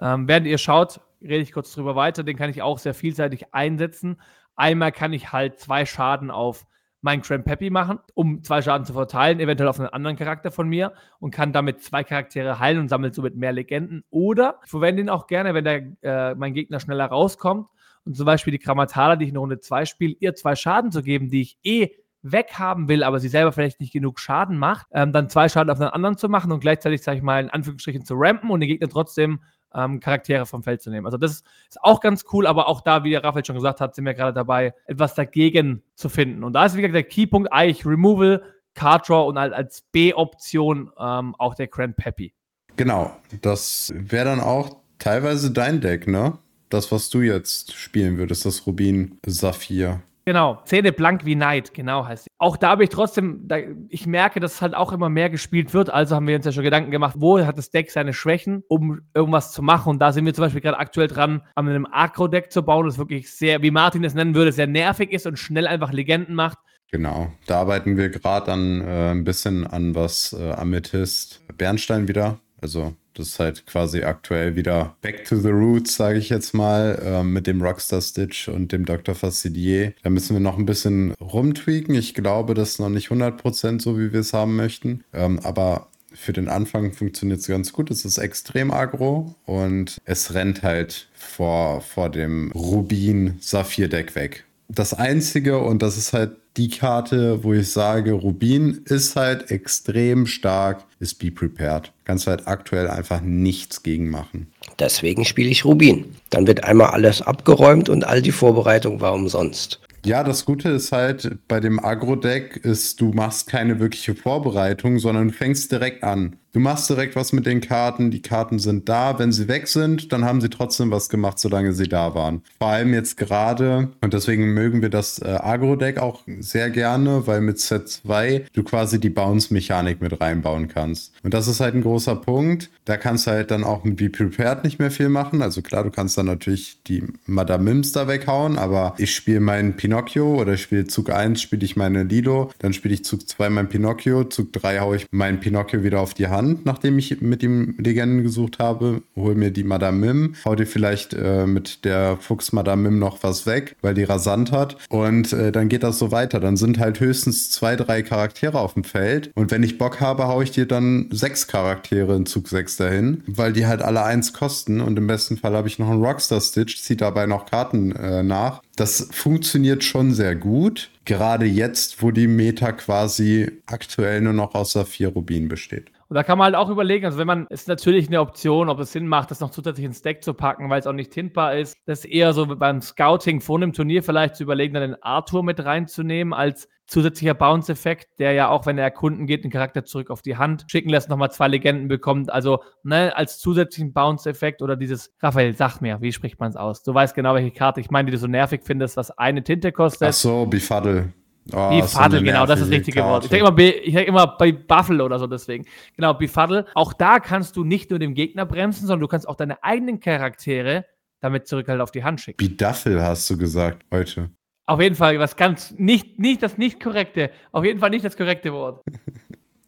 Ähm, während ihr schaut, rede ich kurz drüber weiter. Den kann ich auch sehr vielseitig einsetzen. Einmal kann ich halt zwei Schaden auf meinen Grand Peppy machen, um zwei Schaden zu verteilen, eventuell auf einen anderen Charakter von mir und kann damit zwei Charaktere heilen und sammelt somit mehr Legenden. Oder ich verwende ihn auch gerne, wenn der, äh, mein Gegner schneller rauskommt und zum Beispiel die Grammatala, die ich in Runde 2 spiele, ihr zwei Schaden zu geben, die ich eh weghaben will, aber sie selber vielleicht nicht genug Schaden macht, ähm, dann zwei Schaden auf den anderen zu machen und gleichzeitig, sage ich mal, in Anführungsstrichen zu rampen und den Gegner trotzdem ähm, Charaktere vom Feld zu nehmen. Also das ist auch ganz cool, aber auch da, wie der Raphael schon gesagt hat, sind wir gerade dabei, etwas dagegen zu finden. Und da ist, wie gesagt, der Keypunkt eigentlich Removal, Card Draw und halt als B-Option ähm, auch der Grand Peppy. Genau, das wäre dann auch teilweise dein Deck, ne? Das, was du jetzt spielen würdest, das Rubin Saphir. Genau, Zähne blank wie Neid, genau heißt sie. Auch da habe ich trotzdem, da, ich merke, dass halt auch immer mehr gespielt wird, also haben wir uns ja schon Gedanken gemacht, wo hat das Deck seine Schwächen, um irgendwas zu machen. Und da sind wir zum Beispiel gerade aktuell dran, an einem Agro-Deck zu bauen, das wirklich sehr, wie Martin es nennen würde, sehr nervig ist und schnell einfach Legenden macht. Genau, da arbeiten wir gerade an äh, ein bisschen an was äh, Amethyst Bernstein wieder. Also das ist halt quasi aktuell wieder back to the roots, sage ich jetzt mal, äh, mit dem Rockstar Stitch und dem Dr. Facilier. Da müssen wir noch ein bisschen rumtweaken. Ich glaube, das ist noch nicht 100% so, wie wir es haben möchten. Ähm, aber für den Anfang funktioniert es ganz gut. Es ist extrem aggro und es rennt halt vor, vor dem Rubin-Saphir-Deck weg. Das Einzige, und das ist halt die Karte, wo ich sage, Rubin ist halt extrem stark, ist Be Prepared. Kannst halt aktuell einfach nichts gegen machen. Deswegen spiele ich Rubin. Dann wird einmal alles abgeräumt und all die Vorbereitung war umsonst. Ja, das Gute ist halt bei dem Agro-Deck ist, du machst keine wirkliche Vorbereitung, sondern fängst direkt an. Du machst direkt was mit den Karten, die Karten sind da. Wenn sie weg sind, dann haben sie trotzdem was gemacht, solange sie da waren. Vor allem jetzt gerade, und deswegen mögen wir das äh, Agro-Deck auch sehr gerne, weil mit Set 2 du quasi die Bounce-Mechanik mit reinbauen kannst. Und das ist halt ein großer Punkt. Da kannst du halt dann auch mit Be Prepared nicht mehr viel machen. Also klar, du kannst dann natürlich die Madame Mims da weghauen, aber ich spiele meinen Pinocchio oder ich spiele Zug 1, spiele ich meine Lilo, dann spiele ich Zug 2 mein Pinocchio, Zug 3 haue ich meinen Pinocchio wieder auf die Hand Hand, nachdem ich mit dem Legenden gesucht habe. Hol mir die Madame Mim, hau dir vielleicht äh, mit der Fuchs Madame Mim noch was weg, weil die rasant hat. Und äh, dann geht das so weiter. Dann sind halt höchstens zwei, drei Charaktere auf dem Feld. Und wenn ich Bock habe, hau ich dir dann sechs Charaktere in Zug 6 dahin, weil die halt alle eins kosten. Und im besten Fall habe ich noch einen Rockstar Stitch, zieht dabei noch Karten äh, nach. Das funktioniert schon sehr gut. Gerade jetzt, wo die Meta quasi aktuell nur noch aus Saphir Rubin besteht. Und da kann man halt auch überlegen, also wenn man, ist natürlich eine Option, ob es Sinn macht, das noch zusätzlich ins Deck zu packen, weil es auch nicht tintbar ist. Das ist eher so beim Scouting vor einem Turnier vielleicht zu überlegen, dann den Arthur mit reinzunehmen als zusätzlicher Bounce-Effekt, der ja auch, wenn er erkunden geht, den Charakter zurück auf die Hand schicken lässt, nochmal zwei Legenden bekommt. Also, ne, als zusätzlichen Bounce-Effekt oder dieses, Raphael, sag mir, wie spricht man es aus? Du weißt genau, welche Karte ich meine, die du so nervig findest, was eine Tinte kostet. Ach so, Befuddle. Oh, Befuddle, so genau, das ist das richtige Karte. Wort. Ich denke immer, ich denk immer bei Buffle oder so deswegen. Genau, Befuddle. Auch da kannst du nicht nur dem Gegner bremsen, sondern du kannst auch deine eigenen Charaktere damit zurück halt auf die Hand schicken. Beduffel hast du gesagt heute. Auf jeden Fall, was ganz, nicht, nicht das nicht korrekte, auf jeden Fall nicht das korrekte Wort.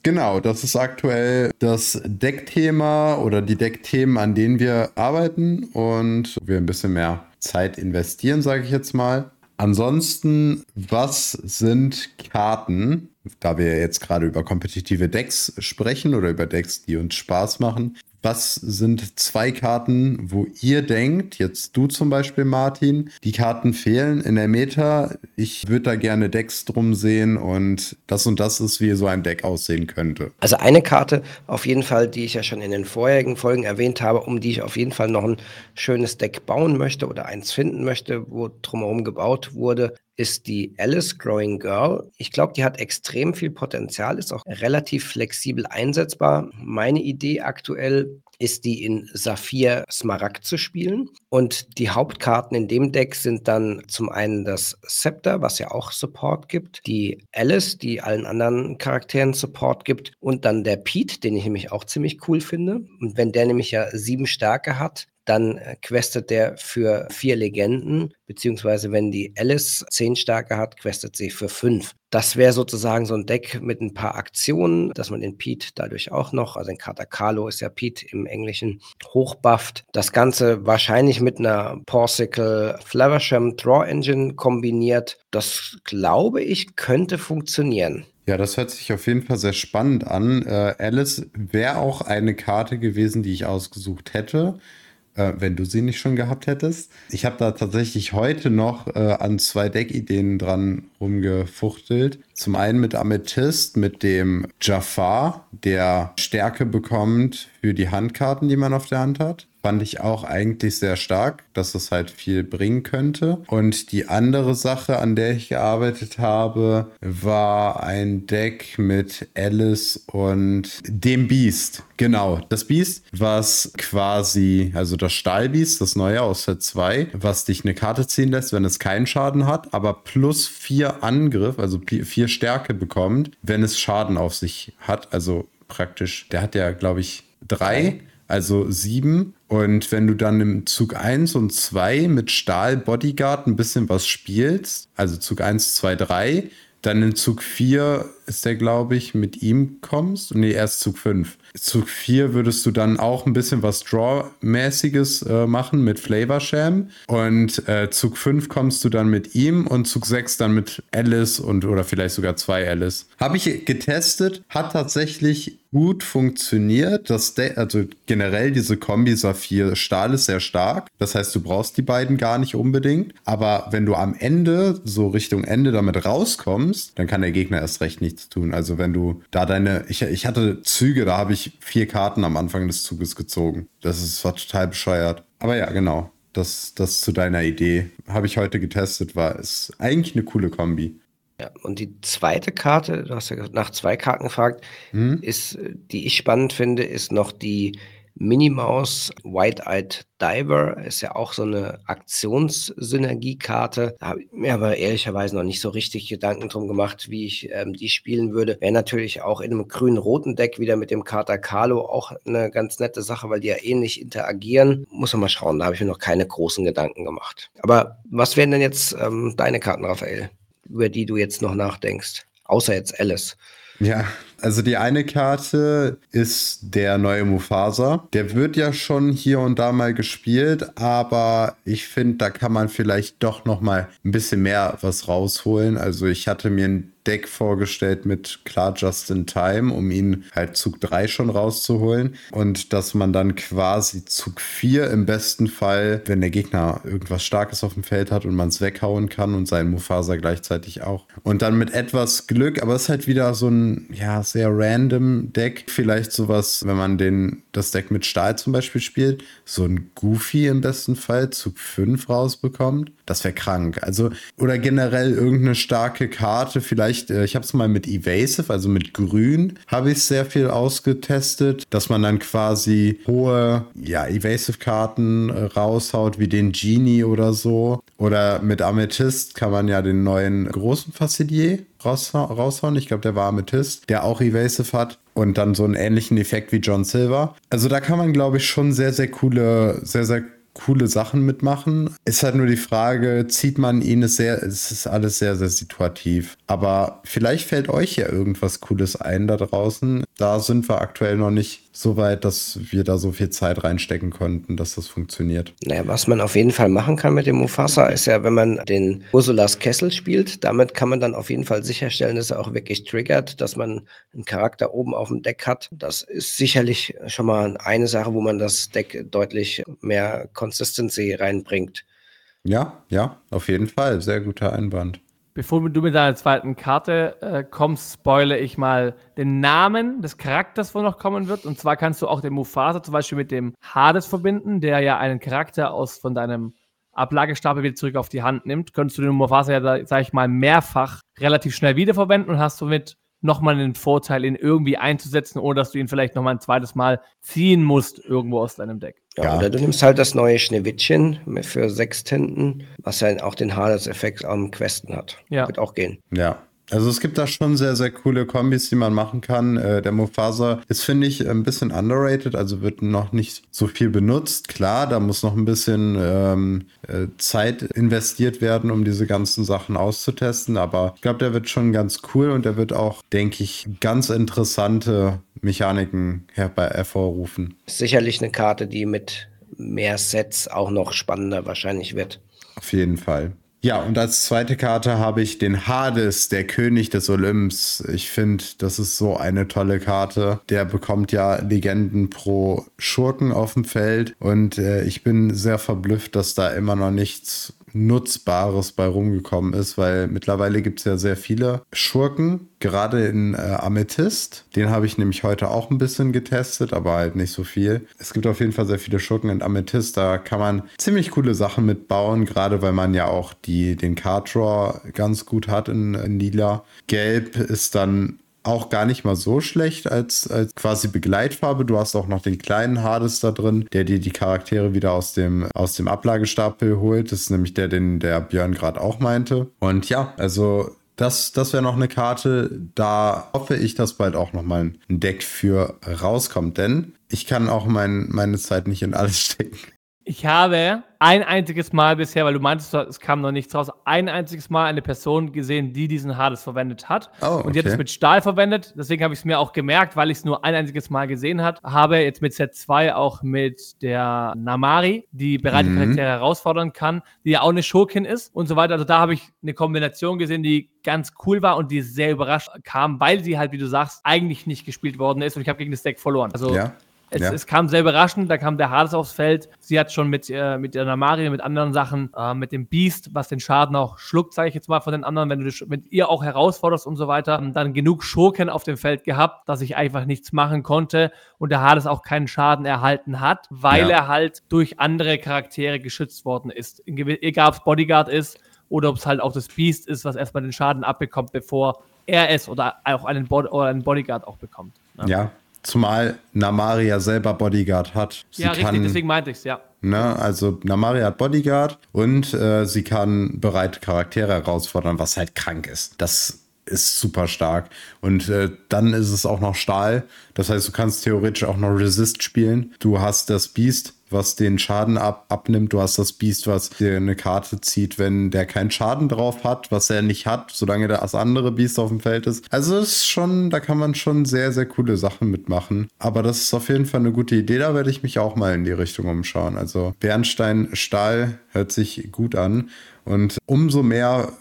Genau, das ist aktuell das Deckthema oder die Deckthemen, an denen wir arbeiten und wir ein bisschen mehr Zeit investieren, sage ich jetzt mal. Ansonsten, was sind Karten, da wir jetzt gerade über kompetitive Decks sprechen oder über Decks, die uns Spaß machen, was sind zwei Karten, wo ihr denkt, jetzt du zum Beispiel, Martin, die Karten fehlen in der Meta. Ich würde da gerne Decks drum sehen und das und das ist, wie so ein Deck aussehen könnte. Also eine Karte auf jeden Fall, die ich ja schon in den vorherigen Folgen erwähnt habe, um die ich auf jeden Fall noch ein schönes Deck bauen möchte oder eins finden möchte, wo drumherum gebaut wurde, ist die Alice Growing Girl. Ich glaube, die hat extrem viel Potenzial, ist auch relativ flexibel einsetzbar. Meine Idee aktuell ist die in Saphir Smaragd zu spielen. Und die Hauptkarten in dem Deck sind dann zum einen das Scepter, was ja auch Support gibt, die Alice, die allen anderen Charakteren Support gibt, und dann der Pete, den ich nämlich auch ziemlich cool finde. Und wenn der nämlich ja sieben Stärke hat, dann äh, questet der für vier Legenden, beziehungsweise wenn die Alice zehn Stärke hat, questet sie für fünf. Das wäre sozusagen so ein Deck mit ein paar Aktionen, dass man den Pete dadurch auch noch, also in Katakalo ist ja Pete im Englischen, hochbufft. Das Ganze wahrscheinlich mit einer Porsicle Flaversham Draw Engine kombiniert. Das glaube ich könnte funktionieren. Ja, das hört sich auf jeden Fall sehr spannend an. Äh, Alice wäre auch eine Karte gewesen, die ich ausgesucht hätte äh, wenn du sie nicht schon gehabt hättest. Ich habe da tatsächlich heute noch äh, an zwei Deckideen dran rumgefuchtelt. Zum einen mit Amethyst, mit dem Jafar, der Stärke bekommt für die Handkarten, die man auf der Hand hat. Fand ich auch eigentlich sehr stark, dass es halt viel bringen könnte. Und die andere Sache, an der ich gearbeitet habe, war ein Deck mit Alice und dem Beast. Genau, das Beast, was quasi, also das Stahlbiest, das neue aus Set 2, was dich eine Karte ziehen lässt, wenn es keinen Schaden hat, aber plus vier Angriff, also vier Stärke bekommt, wenn es Schaden auf sich hat. Also praktisch, der hat ja, glaube ich, drei also sieben. Und wenn du dann im Zug 1 und 2 mit Stahl Bodyguard ein bisschen was spielst, also Zug 1, 2, 3, dann in Zug 4 ist der, glaube ich, mit ihm kommst. Nee, erst Zug 5. Zug 4 würdest du dann auch ein bisschen was Draw-mäßiges äh, machen mit Flavor Sham. Und äh, Zug 5 kommst du dann mit ihm und Zug 6 dann mit Alice und oder vielleicht sogar zwei Alice. Habe ich getestet, hat tatsächlich gut funktioniert. Das also generell diese Kombi Saphir Stahl ist sehr stark. Das heißt, du brauchst die beiden gar nicht unbedingt. Aber wenn du am Ende, so Richtung Ende damit rauskommst, dann kann der Gegner erst recht nichts tun. Also wenn du da deine, ich, ich hatte Züge, da habe ich vier Karten am Anfang des Zuges gezogen. Das ist, war total bescheuert. Aber ja, genau. Das, das zu deiner Idee. Habe ich heute getestet, war ist eigentlich eine coole Kombi. Ja, und die zweite Karte, du hast ja nach zwei Karten gefragt, mhm. ist, die ich spannend finde, ist noch die Minimaus White-Eyed Diver. Ist ja auch so eine Aktionssynergiekarte. Da habe ich mir aber ehrlicherweise noch nicht so richtig Gedanken drum gemacht, wie ich ähm, die spielen würde. Wäre natürlich auch in einem grün-roten Deck wieder mit dem Kater Carlo auch eine ganz nette Sache, weil die ja ähnlich interagieren. Muss man mal schauen, da habe ich mir noch keine großen Gedanken gemacht. Aber was wären denn jetzt ähm, deine Karten, Raphael? über die du jetzt noch nachdenkst? Außer jetzt Alice. Ja, also die eine Karte ist der neue Mufasa. Der wird ja schon hier und da mal gespielt, aber ich finde, da kann man vielleicht doch noch mal ein bisschen mehr was rausholen. Also ich hatte mir ein Deck vorgestellt mit klar Just in Time, um ihn halt Zug 3 schon rauszuholen. Und dass man dann quasi Zug 4 im besten Fall, wenn der Gegner irgendwas Starkes auf dem Feld hat und man es weghauen kann und seinen Mufasa gleichzeitig auch. Und dann mit etwas Glück, aber es ist halt wieder so ein, ja, sehr random Deck. Vielleicht sowas, wenn man den, das Deck mit Stahl zum Beispiel spielt, so ein Goofy im besten Fall Zug 5 rausbekommt. Das wäre krank. Also, oder generell irgendeine starke Karte, vielleicht äh, ich habe es mal mit Evasive, also mit Grün, habe ich sehr viel ausgetestet, dass man dann quasi hohe, ja, Evasive-Karten äh, raushaut, wie den Genie oder so. Oder mit Amethyst kann man ja den neuen großen Facilier raushauen. Ich glaube, der war Amethyst, der auch Evasive hat und dann so einen ähnlichen Effekt wie John Silver. Also da kann man, glaube ich, schon sehr, sehr coole, sehr, sehr coole Sachen mitmachen. Ist halt nur die Frage, zieht man ihn, ist sehr, es ist alles sehr, sehr situativ. Aber vielleicht fällt euch ja irgendwas Cooles ein da draußen. Da sind wir aktuell noch nicht so weit, dass wir da so viel Zeit reinstecken konnten, dass das funktioniert. Naja, was man auf jeden Fall machen kann mit dem Mufasa, ist ja, wenn man den Ursulas Kessel spielt, damit kann man dann auf jeden Fall sicherstellen, dass er auch wirklich triggert, dass man einen Charakter oben auf dem Deck hat. Das ist sicherlich schon mal eine Sache, wo man das Deck deutlich mehr Consistency reinbringt. Ja, ja, auf jeden Fall. Sehr guter Einwand. Bevor du mit deiner zweiten Karte äh, kommst, spoile ich mal den Namen des Charakters, wo noch kommen wird. Und zwar kannst du auch den Mufasa zum Beispiel mit dem Hades verbinden, der ja einen Charakter aus von deinem Ablagestapel wieder zurück auf die Hand nimmt. Könntest du den Mufasa ja, sag ich mal, mehrfach relativ schnell wiederverwenden und hast somit nochmal einen Vorteil, ihn irgendwie einzusetzen, ohne dass du ihn vielleicht nochmal ein zweites Mal ziehen musst irgendwo aus deinem Deck. Ja, ja. oder du nimmst halt das neue Schneewittchen für sechs Tinten, was ja auch den Hades-Effekt am Questen hat. Ja. Wird auch gehen. Ja, also es gibt da schon sehr, sehr coole Kombis, die man machen kann. Äh, der Mufasa ist, finde ich, ein bisschen underrated, also wird noch nicht so viel benutzt. Klar, da muss noch ein bisschen ähm, äh, Zeit investiert werden, um diese ganzen Sachen auszutesten, aber ich glaube, der wird schon ganz cool und der wird auch, denke ich, ganz interessante Mechaniken herbei hervorrufen. Sicherlich eine Karte, die mit mehr Sets auch noch spannender wahrscheinlich wird. Auf jeden Fall. Ja, und als zweite Karte habe ich den Hades, der König des Olymps. Ich finde, das ist so eine tolle Karte. Der bekommt ja Legenden pro Schurken auf dem Feld. Und äh, ich bin sehr verblüfft, dass da immer noch nichts Nutzbares bei rumgekommen ist, weil mittlerweile gibt es ja sehr viele Schurken, gerade in äh, Amethyst. Den habe ich nämlich heute auch ein bisschen getestet, aber halt nicht so viel. Es gibt auf jeden Fall sehr viele Schurken in Amethyst, da kann man ziemlich coole Sachen mitbauen, gerade weil man ja auch die, den Card Draw ganz gut hat in, in Lila. Gelb ist dann auch gar nicht mal so schlecht als, als quasi Begleitfarbe. Du hast auch noch den kleinen Hades da drin, der dir die Charaktere wieder aus dem, aus dem Ablagestapel holt. Das ist nämlich der, den der Björn gerade auch meinte. Und ja, also das, das wäre noch eine Karte. Da hoffe ich, dass bald auch noch mal ein Deck für rauskommt. Denn ich kann auch mein, meine Zeit nicht in alles stecken. Ich habe ein einziges Mal bisher, weil du meintest, es kam noch nichts raus, ein einziges Mal eine Person gesehen, die diesen Hades verwendet hat. Oh, okay. Und die hat es mit Stahl verwendet. Deswegen habe ich es mir auch gemerkt, weil ich es nur ein einziges Mal gesehen hat. Habe jetzt mit Set 2 auch mit der Namari, die bereits mhm. Charaktere herausfordern kann, die ja auch eine Schurkin ist und so weiter. Also da habe ich eine Kombination gesehen, die ganz cool war und die sehr überrascht kam, weil sie halt, wie du sagst, eigentlich nicht gespielt worden ist und ich habe gegen das Deck verloren. Also ja. Es, ja. es, kam sehr überraschend, da kam der Hades aufs Feld. Sie hat schon mit, äh, mit der Namari, mit anderen Sachen, äh, mit dem Beast, was den Schaden auch schluckt, sage ich jetzt mal von den anderen, wenn du dich mit ihr auch herausforderst und so weiter, dann genug Schurken auf dem Feld gehabt, dass ich einfach nichts machen konnte und der Hades auch keinen Schaden erhalten hat, weil ja. er halt durch andere Charaktere geschützt worden ist. Egal ob es Bodyguard ist oder ob es halt auch das Beast ist, was erstmal den Schaden abbekommt, bevor er es oder auch einen, Bod oder einen Bodyguard auch bekommt. Ne? Ja, Zumal Namaria selber Bodyguard hat. Sie ja, richtig, kann, deswegen meinte ich es, ja. Ne, also Namaria hat Bodyguard und äh, sie kann bereit Charaktere herausfordern, was halt krank ist. Das ist super stark. Und äh, dann ist es auch noch Stahl. Das heißt, du kannst theoretisch auch noch Resist spielen. Du hast das Beast, was den Schaden ab, abnimmt. Du hast das Beast, was dir eine Karte zieht, wenn der keinen Schaden drauf hat, was er nicht hat, solange das andere Beast auf dem Feld ist. Also ist schon, da kann man schon sehr, sehr coole Sachen mitmachen. Aber das ist auf jeden Fall eine gute Idee. Da werde ich mich auch mal in die Richtung umschauen. Also Bernstein, Stahl hört sich gut an. Und umso mehr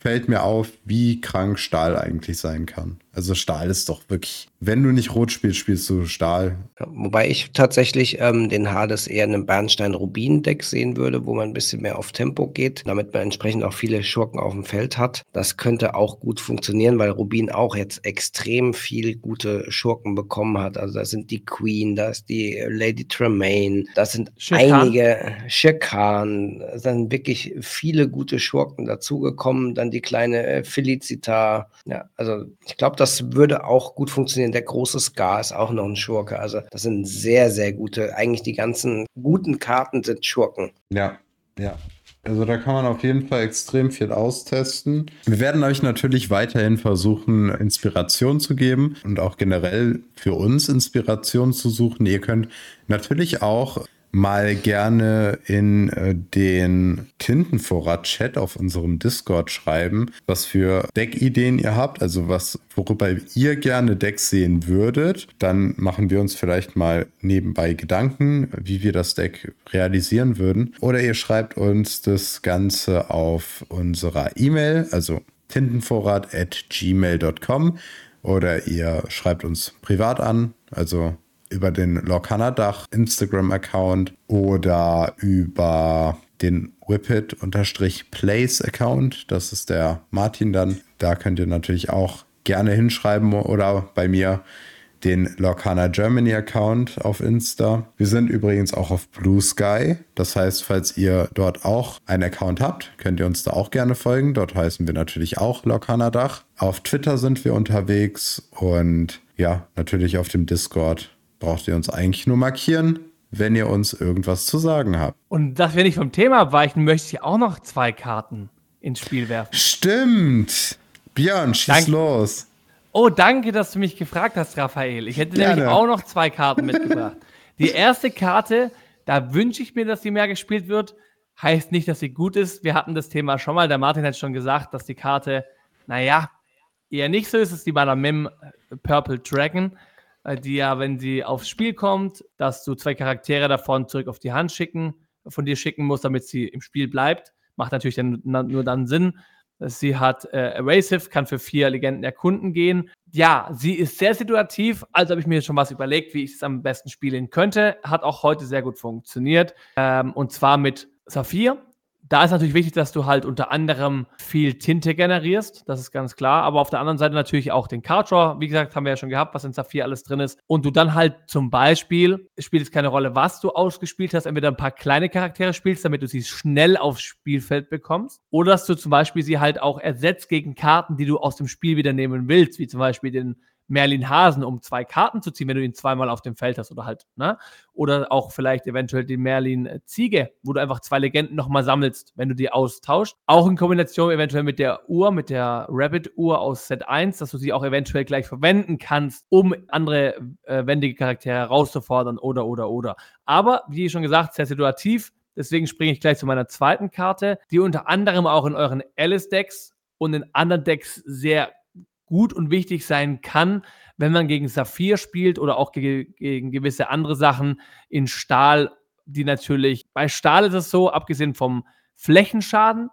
fällt mir auf, wie krank Stahl eigentlich sein kann. Also Stahl ist doch wirklich, wenn du nicht Rot spielst, spielst du Stahl. Ja, wobei ich tatsächlich ähm, den Hades eher in einem Bernstein-Rubin-Deck sehen würde, wo man ein bisschen mehr auf Tempo geht, damit man entsprechend auch viele Schurken auf dem Feld hat. Das könnte auch gut funktionieren, weil Rubin auch jetzt extrem viel gute Schurken bekommen hat. Also da sind die Queen, da ist die Lady Tremaine, da sind Shirkan. einige Shirkan, da sind wirklich viele gute Schurken dazugekommen. Dann die kleine äh, Felicita. Ja, also ich glaube, das würde auch gut funktionieren. Der große Scar ist auch noch ein Schurke. Also das sind sehr, sehr gute, eigentlich die ganzen guten Karten sind Schurken. Ja, ja. Also da kann man auf jeden Fall extrem viel austesten. Wir werden euch natürlich weiterhin versuchen, Inspiration zu geben und auch generell für uns Inspiration zu suchen. Ihr könnt natürlich auch mal gerne in äh, den Tintenvorrat-Chat auf unserem Discord schreiben, was für Deckideen ihr habt, also was, worüber ihr gerne Decks sehen würdet. Dann machen wir uns vielleicht mal nebenbei Gedanken, wie wir das Deck realisieren würden. Oder ihr schreibt uns das Ganze auf unserer E-Mail, also tintenvorrat at gmail.com oder ihr schreibt uns privat an, also über den Lorcaner-Dach Instagram-Account oder über den Whippet-Place-Account. Das ist der Martin dann. Da könnt ihr natürlich auch gerne hinschreiben oder bei mir den Lorcaner Germany Account auf Insta. Wir sind übrigens auch auf Blue Sky. Das heißt, falls ihr dort auch einen Account habt, könnt ihr uns da auch gerne folgen. Dort heißen wir natürlich auch Lorcaner Dach. Auf Twitter sind wir unterwegs und ja, natürlich auf dem Discord braucht ihr uns eigentlich nur markieren, wenn ihr uns irgendwas zu sagen habt. Und dass wir nicht vom Thema abweichen, möchte ich auch noch zwei Karten ins Spiel werfen. Stimmt. Björn, schieß danke. los. Oh, danke, dass du mich gefragt hast, Raphael. Ich hätte Gerne. nämlich auch noch zwei Karten mitgebracht. Die erste Karte, da wünsche ich mir, dass sie mehr gespielt wird. Heißt nicht, dass sie gut ist. Wir hatten das Thema schon mal. Der Martin hat schon gesagt, dass die Karte, naja, eher nicht so ist. Es ist die Mim Purple Dragon. Äh, die ja, wenn sie aufs Spiel kommt, dass du zwei Charaktere davon zurück auf die Hand schicken, von dir schicken musst, damit sie im Spiel bleibt. Macht natürlich dann, nur dann Sinn. Sie hat äh, Erasive, kann für vier Legenden erkunden gehen. Ja, sie ist sehr situativ, also habe ich mir schon was überlegt, wie ich es am besten spielen könnte. Hat auch heute sehr gut funktioniert. Ähm, und zwar mit Saphir. Da ist natürlich wichtig, dass du halt unter anderem viel Tinte generierst, das ist ganz klar. Aber auf der anderen Seite natürlich auch den Card Draw. Wie gesagt, haben wir ja schon gehabt, was in Saphir alles drin ist. Und du dann halt zum Beispiel, es spielt es keine Rolle, was du ausgespielt hast, entweder ein paar kleine Charaktere spielst, damit du sie schnell aufs Spielfeld bekommst. Oder dass du zum Beispiel sie halt auch ersetzt gegen Karten, die du aus dem Spiel wieder nehmen willst, wie zum Beispiel den Merlin Hasen, um zwei Karten zu ziehen, wenn du ihn zweimal auf dem Feld hast oder halt, ne? Oder auch vielleicht eventuell den Merlin äh, Ziege, wo du einfach zwei Legenden nochmal sammelst, wenn du die austauscht. Auch in Kombination eventuell mit der Uhr, mit der Rabbit-Uhr aus Set 1, dass du sie auch eventuell gleich verwenden kannst, um andere äh, wendige Charaktere herauszufordern oder, oder, oder. Aber, wie schon gesagt, sehr situativ. Deswegen springe ich gleich zu meiner zweiten Karte, die unter anderem auch in euren Alice-Decks und in anderen Decks sehr gut und wichtig sein kann, wenn man gegen Saphir spielt oder auch ge gegen gewisse andere Sachen in Stahl, die natürlich, bei Stahl ist es so, abgesehen vom Flächenschaden,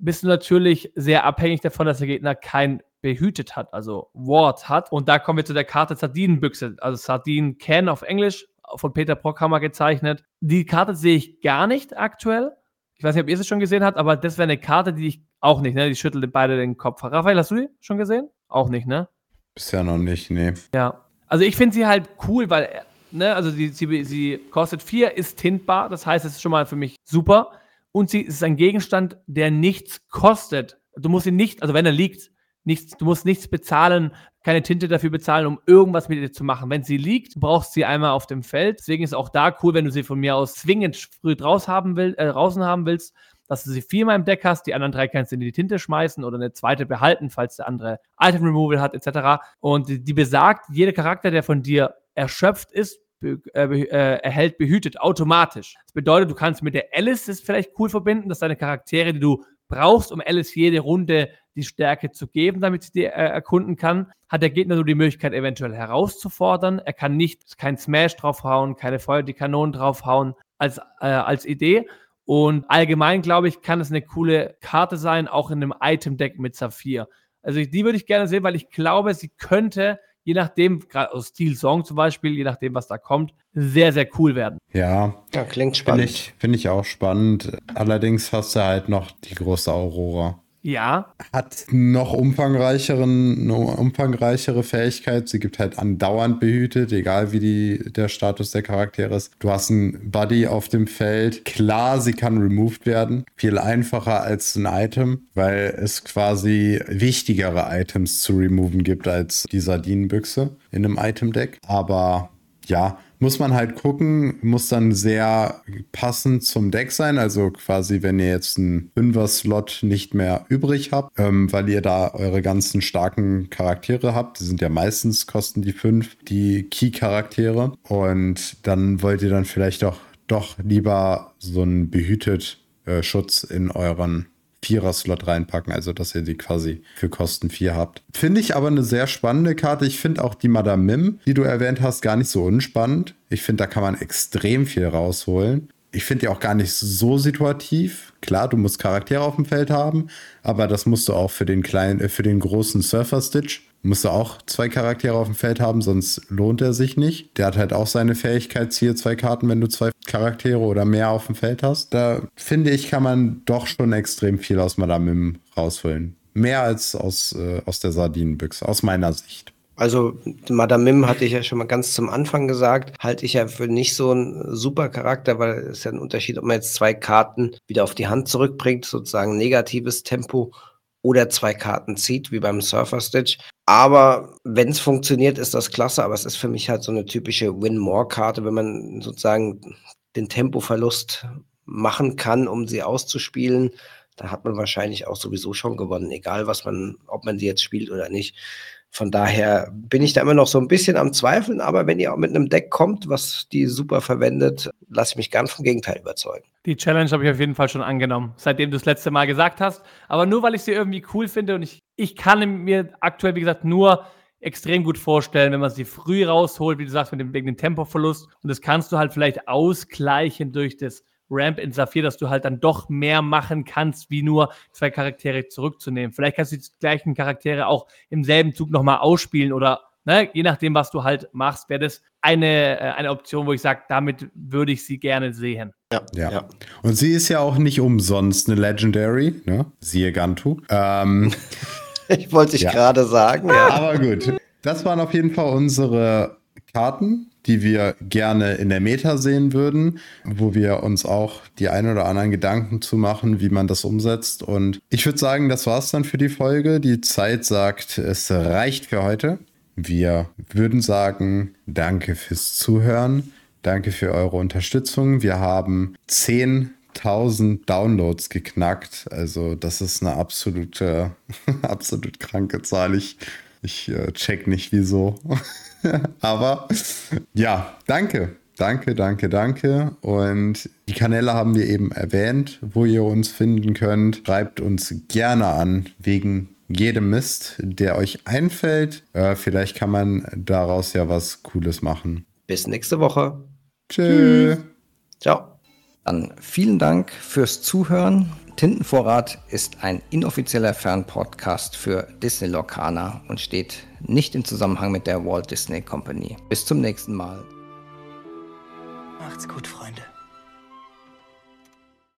bist du natürlich sehr abhängig davon, dass der Gegner kein behütet hat, also Ward hat. Und da kommen wir zu der Karte Sardinenbüchse, also Sardinen Can auf Englisch, von Peter Brockhammer gezeichnet. Die Karte sehe ich gar nicht aktuell. Ich weiß nicht, ob ihr sie schon gesehen habt, aber das wäre eine Karte, die ich auch nicht, ne? Die schüttelt beide den Kopf. Raphael, hast du die schon gesehen? Auch nicht, ne? Bisher noch nicht, nee. Ja. Also ich finde sie halt cool, weil, ne, also die, sie, sie kostet 4, ist tintbar, das heißt, es ist schon mal für mich super. Und sie ist ein Gegenstand, der nichts kostet. Du musst ihn nicht, also wenn er liegt, nichts, du musst nichts bezahlen, keine Tinte dafür bezahlen, um irgendwas mit ihr zu machen. Wenn sie liegt, brauchst du sie einmal auf dem Feld. Deswegen ist auch da cool, wenn du sie von mir aus zwingend früh draus haben will, äh, draußen haben willst, dass du sie viermal im Deck hast, die anderen drei kannst du in die Tinte schmeißen oder eine zweite behalten, falls der andere Item Removal hat, etc. Und die, besagt, jeder Charakter, der von dir erschöpft ist, be äh, äh, erhält behütet automatisch. Das bedeutet, du kannst mit der Alice das vielleicht cool verbinden, dass deine Charaktere, die du brauchst, um Alice jede Runde die Stärke zu geben, damit sie die äh, erkunden kann, hat der Gegner nur die Möglichkeit, eventuell herauszufordern. Er kann nicht kein Smash draufhauen, keine Feuer die Kanonen draufhauen als, äh, als Idee. Und allgemein, glaube ich, kann es eine coole Karte sein, auch in einem Item-Deck mit Saphir. Also die würde ich gerne sehen, weil ich glaube, sie könnte, je nachdem, gerade aus Steel Song zum Beispiel, je nachdem, was da kommt, sehr, sehr cool werden. Ja, ja klingt spannend. Finde ich, find ich auch spannend. Allerdings hast du halt noch die große Aurora. Ja. Hat noch umfangreicheren, umfangreichere Fähigkeit. Sie gibt halt andauernd behütet, egal wie die, der Status der Charaktere ist. Du hast einen Buddy auf dem Feld. Klar, sie kann removed werden. Viel einfacher als ein Item, weil es quasi wichtigere Items zu removen gibt als die Sardinenbüchse in einem Item-Deck. Aber ja, muss man halt gucken, muss dann sehr passend zum Deck sein. Also quasi, wenn ihr jetzt einen Fünfer-Slot nicht mehr übrig habt, ähm, weil ihr da eure ganzen starken Charaktere habt. Die sind ja meistens, kosten die fünf, die Key-Charaktere. Und dann wollt ihr dann vielleicht auch doch lieber so einen behütet äh, Schutz in euren Vierer-Slot reinpacken, also dass ihr die quasi für Kosten 4 habt. Finde ich aber eine sehr spannende Karte. Ich finde auch die Madame Mim, die du erwähnt hast, gar nicht so unspannend. Ich finde, da kann man extrem viel rausholen. Ich finde die auch gar nicht so situativ. Klar, du musst Charaktere auf dem Feld haben, aber das musst du auch für den kleinen, äh, für den großen Surfer Stitch musst du auch zwei Charaktere auf dem Feld haben, sonst lohnt er sich nicht. Der hat halt auch seine Fähigkeit, ziehe zwei Karten, wenn du zwei Charaktere oder mehr auf dem Feld hast. Da finde ich, kann man doch schon extrem viel aus Madame Mim rausholen. Mehr als aus, äh, aus der Sardinenbüchse, aus meiner Sicht. Also Madame Mim hatte ich ja schon mal ganz zum Anfang gesagt, halte ich ja für nicht so einen super Charakter, weil es ist ja ein Unterschied, ob man jetzt zwei Karten wieder auf die Hand zurückbringt, sozusagen negatives Tempo oder zwei Karten zieht, wie beim Surfer Stitch. Aber wenn es funktioniert, ist das klasse. Aber es ist für mich halt so eine typische Win-More-Karte, wenn man sozusagen den Tempoverlust machen kann, um sie auszuspielen. Da hat man wahrscheinlich auch sowieso schon gewonnen, egal was man, ob man sie jetzt spielt oder nicht. Von daher bin ich da immer noch so ein bisschen am Zweifeln, aber wenn ihr auch mit einem Deck kommt, was die super verwendet, lasse ich mich gern vom Gegenteil überzeugen. Die Challenge habe ich auf jeden Fall schon angenommen, seitdem du das letzte Mal gesagt hast. Aber nur weil ich sie irgendwie cool finde und ich, ich kann mir aktuell, wie gesagt, nur extrem gut vorstellen, wenn man sie früh rausholt, wie du sagst, mit dem, wegen dem Tempoverlust. Und das kannst du halt vielleicht ausgleichen durch das Ramp in Saphir, dass du halt dann doch mehr machen kannst, wie nur zwei Charaktere zurückzunehmen. Vielleicht kannst du die gleichen Charaktere auch im selben Zug nochmal ausspielen oder ne, je nachdem, was du halt machst, wäre das eine, äh, eine Option, wo ich sage, damit würde ich sie gerne sehen. Ja, ja, ja. Und sie ist ja auch nicht umsonst eine Legendary, ne? Siehe Gantu. Ähm, ich wollte ich ja. gerade sagen. Ja. Aber gut. Das waren auf jeden Fall unsere Karten, die wir gerne in der Meta sehen würden, wo wir uns auch die ein oder anderen Gedanken zu machen, wie man das umsetzt. Und ich würde sagen, das war's dann für die Folge. Die Zeit sagt, es reicht für heute. Wir würden sagen, danke fürs Zuhören. Danke für eure Unterstützung. Wir haben 10.000 Downloads geknackt. Also das ist eine absolute, absolut kranke Zahl. Ich, ich äh, check nicht wieso. Aber ja, danke. Danke, danke, danke. Und die Kanäle haben wir eben erwähnt, wo ihr uns finden könnt. Schreibt uns gerne an wegen jedem Mist, der euch einfällt. Äh, vielleicht kann man daraus ja was Cooles machen. Bis nächste Woche. Tschüss. Ciao. Dann vielen Dank fürs Zuhören. Tintenvorrat ist ein inoffizieller Fernpodcast für Disney Lorcaner und steht nicht im Zusammenhang mit der Walt Disney Company. Bis zum nächsten Mal. Macht's gut, Freunde.